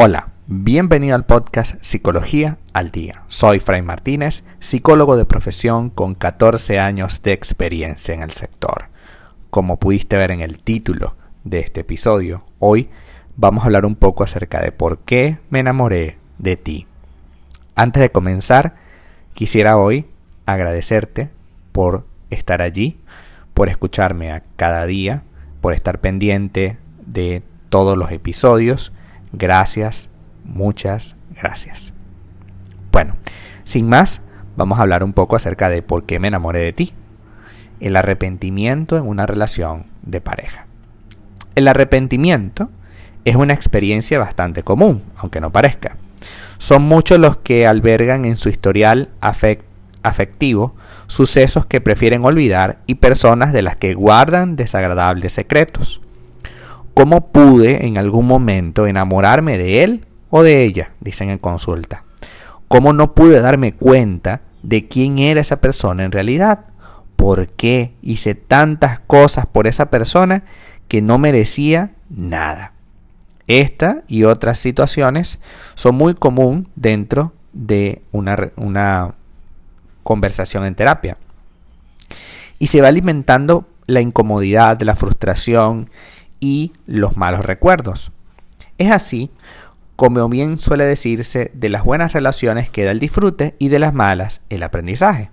Hola, bienvenido al podcast Psicología al Día. Soy Fray Martínez, psicólogo de profesión con 14 años de experiencia en el sector. Como pudiste ver en el título de este episodio, hoy vamos a hablar un poco acerca de por qué me enamoré de ti. Antes de comenzar, quisiera hoy agradecerte por estar allí, por escucharme a cada día, por estar pendiente de todos los episodios Gracias, muchas gracias. Bueno, sin más, vamos a hablar un poco acerca de por qué me enamoré de ti. El arrepentimiento en una relación de pareja. El arrepentimiento es una experiencia bastante común, aunque no parezca. Son muchos los que albergan en su historial afectivo sucesos que prefieren olvidar y personas de las que guardan desagradables secretos. ¿Cómo pude en algún momento enamorarme de él o de ella? Dicen en consulta. ¿Cómo no pude darme cuenta de quién era esa persona en realidad? ¿Por qué hice tantas cosas por esa persona que no merecía nada? Esta y otras situaciones son muy común dentro de una, una conversación en terapia. Y se va alimentando la incomodidad, la frustración y los malos recuerdos. Es así como bien suele decirse, de las buenas relaciones queda el disfrute y de las malas el aprendizaje.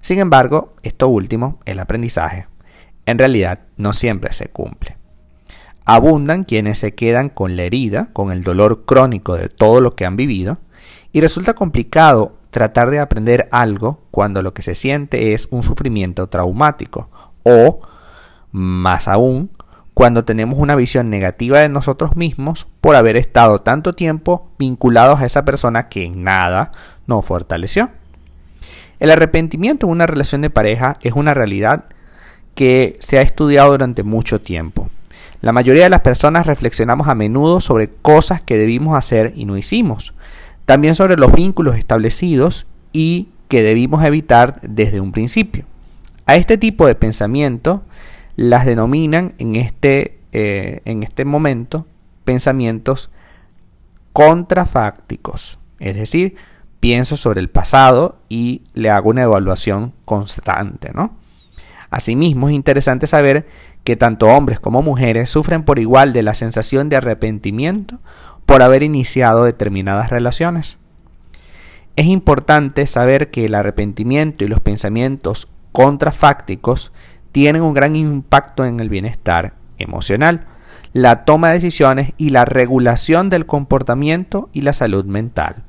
Sin embargo, esto último, el aprendizaje, en realidad no siempre se cumple. Abundan quienes se quedan con la herida, con el dolor crónico de todo lo que han vivido, y resulta complicado tratar de aprender algo cuando lo que se siente es un sufrimiento traumático o, más aún, cuando tenemos una visión negativa de nosotros mismos por haber estado tanto tiempo vinculados a esa persona que en nada nos fortaleció. El arrepentimiento en una relación de pareja es una realidad que se ha estudiado durante mucho tiempo. La mayoría de las personas reflexionamos a menudo sobre cosas que debimos hacer y no hicimos. También sobre los vínculos establecidos y que debimos evitar desde un principio. A este tipo de pensamiento las denominan en este, eh, en este momento pensamientos contrafácticos. Es decir, pienso sobre el pasado y le hago una evaluación constante. ¿no? Asimismo, es interesante saber que tanto hombres como mujeres sufren por igual de la sensación de arrepentimiento por haber iniciado determinadas relaciones. Es importante saber que el arrepentimiento y los pensamientos contrafácticos tienen un gran impacto en el bienestar emocional, la toma de decisiones y la regulación del comportamiento y la salud mental.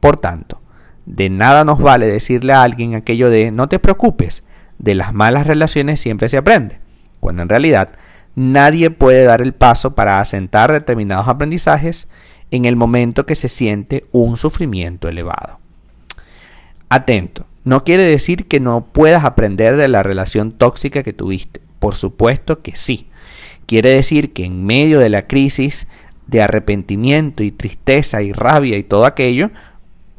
Por tanto, de nada nos vale decirle a alguien aquello de no te preocupes, de las malas relaciones siempre se aprende, cuando en realidad nadie puede dar el paso para asentar determinados aprendizajes en el momento que se siente un sufrimiento elevado. Atento, no quiere decir que no puedas aprender de la relación tóxica que tuviste. Por supuesto que sí. Quiere decir que en medio de la crisis de arrepentimiento y tristeza y rabia y todo aquello,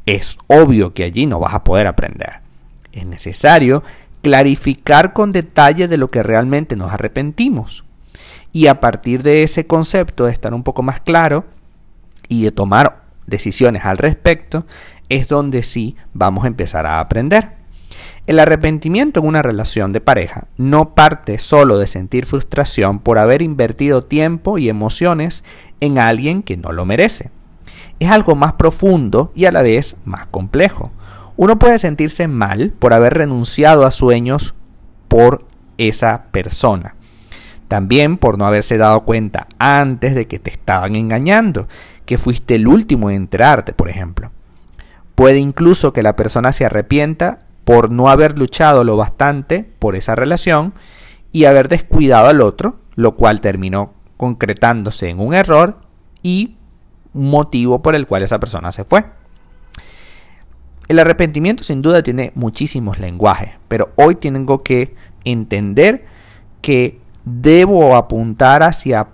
es obvio que allí no vas a poder aprender. Es necesario clarificar con detalle de lo que realmente nos arrepentimos. Y a partir de ese concepto de estar un poco más claro y de tomar decisiones al respecto, es donde sí vamos a empezar a aprender. El arrepentimiento en una relación de pareja no parte solo de sentir frustración por haber invertido tiempo y emociones en alguien que no lo merece. Es algo más profundo y a la vez más complejo. Uno puede sentirse mal por haber renunciado a sueños por esa persona. También por no haberse dado cuenta antes de que te estaban engañando, que fuiste el último en enterarte, por ejemplo. Puede incluso que la persona se arrepienta por no haber luchado lo bastante por esa relación y haber descuidado al otro, lo cual terminó concretándose en un error y motivo por el cual esa persona se fue. El arrepentimiento sin duda tiene muchísimos lenguajes, pero hoy tengo que entender que debo apuntar hacia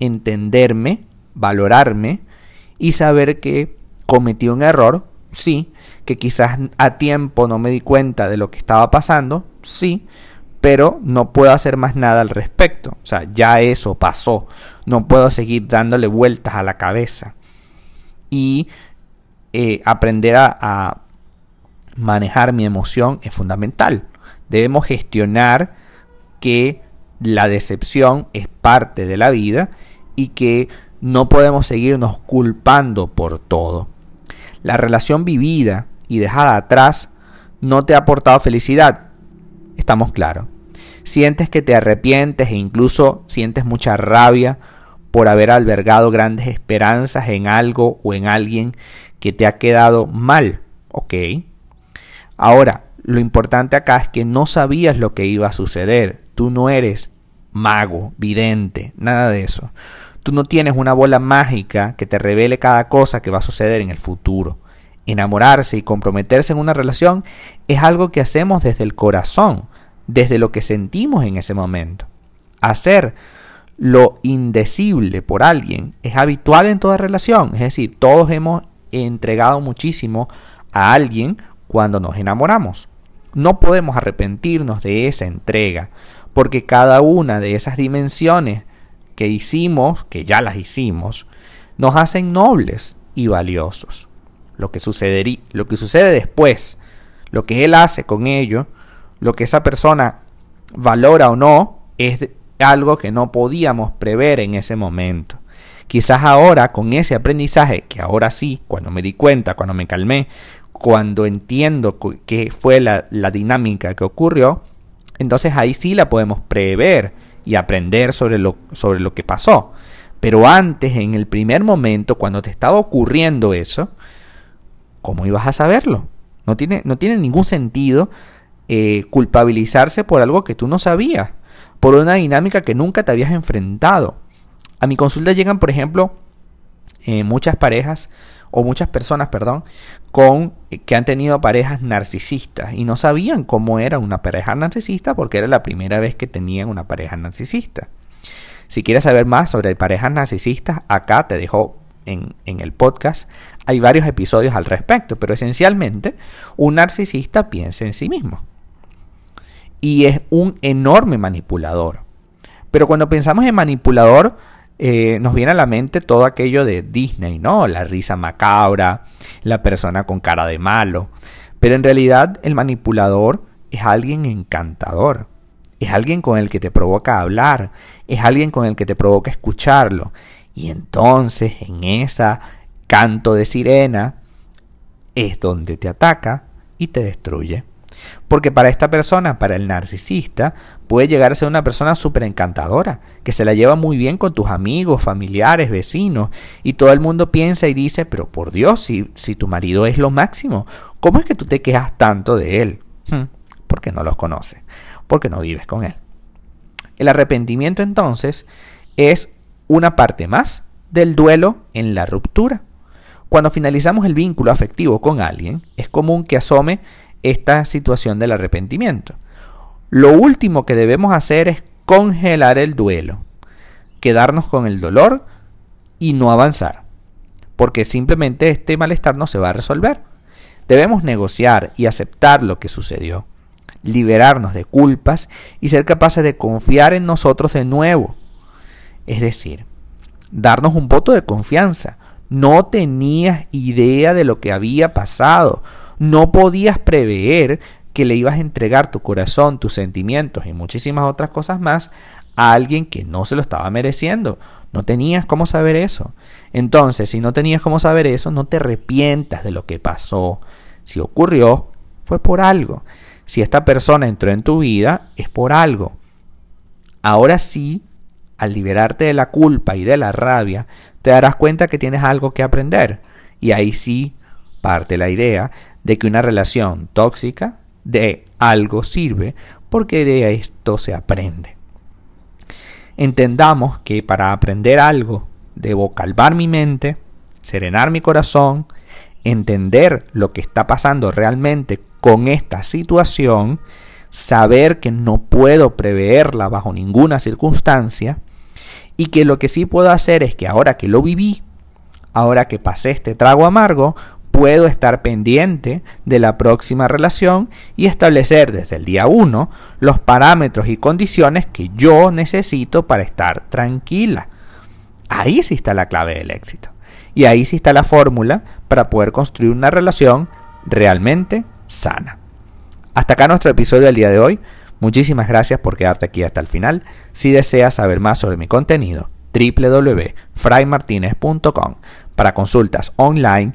entenderme, valorarme y saber que cometí un error, sí, que quizás a tiempo no me di cuenta de lo que estaba pasando, sí, pero no puedo hacer más nada al respecto. O sea, ya eso pasó. No puedo seguir dándole vueltas a la cabeza. Y eh, aprender a, a manejar mi emoción es fundamental. Debemos gestionar que la decepción es parte de la vida y que no podemos seguirnos culpando por todo. La relación vivida y dejada atrás no te ha aportado felicidad. Estamos claros. Sientes que te arrepientes e incluso sientes mucha rabia por haber albergado grandes esperanzas en algo o en alguien que te ha quedado mal. Ok. Ahora, lo importante acá es que no sabías lo que iba a suceder. Tú no eres mago, vidente, nada de eso. Tú no tienes una bola mágica que te revele cada cosa que va a suceder en el futuro. Enamorarse y comprometerse en una relación es algo que hacemos desde el corazón, desde lo que sentimos en ese momento. Hacer lo indecible por alguien es habitual en toda relación, es decir, todos hemos entregado muchísimo a alguien cuando nos enamoramos. No podemos arrepentirnos de esa entrega, porque cada una de esas dimensiones que hicimos, que ya las hicimos, nos hacen nobles y valiosos. Lo que, sucedería, lo que sucede después, lo que él hace con ello, lo que esa persona valora o no, es algo que no podíamos prever en ese momento. Quizás ahora, con ese aprendizaje, que ahora sí, cuando me di cuenta, cuando me calmé, cuando entiendo qué fue la, la dinámica que ocurrió, entonces ahí sí la podemos prever y aprender sobre lo, sobre lo que pasó. Pero antes, en el primer momento, cuando te estaba ocurriendo eso, ¿cómo ibas a saberlo? No tiene, no tiene ningún sentido eh, culpabilizarse por algo que tú no sabías, por una dinámica que nunca te habías enfrentado. A mi consulta llegan, por ejemplo, eh, muchas parejas o muchas personas, perdón, con eh, que han tenido parejas narcisistas y no sabían cómo era una pareja narcisista porque era la primera vez que tenían una pareja narcisista. Si quieres saber más sobre parejas narcisistas, acá te dejo en, en, el podcast. Hay varios episodios al respecto, pero esencialmente un narcisista piensa en sí mismo y es un enorme manipulador. Pero cuando pensamos en manipulador, eh, nos viene a la mente todo aquello de Disney, ¿no? La risa macabra, la persona con cara de malo. Pero en realidad el manipulador es alguien encantador. Es alguien con el que te provoca hablar. Es alguien con el que te provoca escucharlo. Y entonces en esa canto de sirena es donde te ataca y te destruye. Porque para esta persona, para el narcisista, puede llegar a ser una persona súper encantadora, que se la lleva muy bien con tus amigos, familiares, vecinos, y todo el mundo piensa y dice, pero por Dios, si, si tu marido es lo máximo, ¿cómo es que tú te quejas tanto de él? Hmm, porque no los conoces, porque no vives con él. El arrepentimiento entonces es una parte más del duelo en la ruptura. Cuando finalizamos el vínculo afectivo con alguien, es común que asome esta situación del arrepentimiento. Lo último que debemos hacer es congelar el duelo, quedarnos con el dolor y no avanzar, porque simplemente este malestar no se va a resolver. Debemos negociar y aceptar lo que sucedió, liberarnos de culpas y ser capaces de confiar en nosotros de nuevo. Es decir, darnos un voto de confianza. No tenías idea de lo que había pasado no podías prever que le ibas a entregar tu corazón, tus sentimientos y muchísimas otras cosas más a alguien que no se lo estaba mereciendo. No tenías cómo saber eso. Entonces, si no tenías cómo saber eso, no te arrepientas de lo que pasó. Si ocurrió, fue por algo. Si esta persona entró en tu vida, es por algo. Ahora sí, al liberarte de la culpa y de la rabia, te darás cuenta que tienes algo que aprender. Y ahí sí parte la idea de que una relación tóxica de algo sirve porque de esto se aprende. Entendamos que para aprender algo debo calmar mi mente, serenar mi corazón, entender lo que está pasando realmente con esta situación, saber que no puedo preverla bajo ninguna circunstancia y que lo que sí puedo hacer es que ahora que lo viví, ahora que pasé este trago amargo, puedo estar pendiente de la próxima relación y establecer desde el día 1 los parámetros y condiciones que yo necesito para estar tranquila. Ahí sí está la clave del éxito. Y ahí sí está la fórmula para poder construir una relación realmente sana. Hasta acá nuestro episodio del día de hoy. Muchísimas gracias por quedarte aquí hasta el final. Si deseas saber más sobre mi contenido, www.fraymartinez.com. Para consultas online,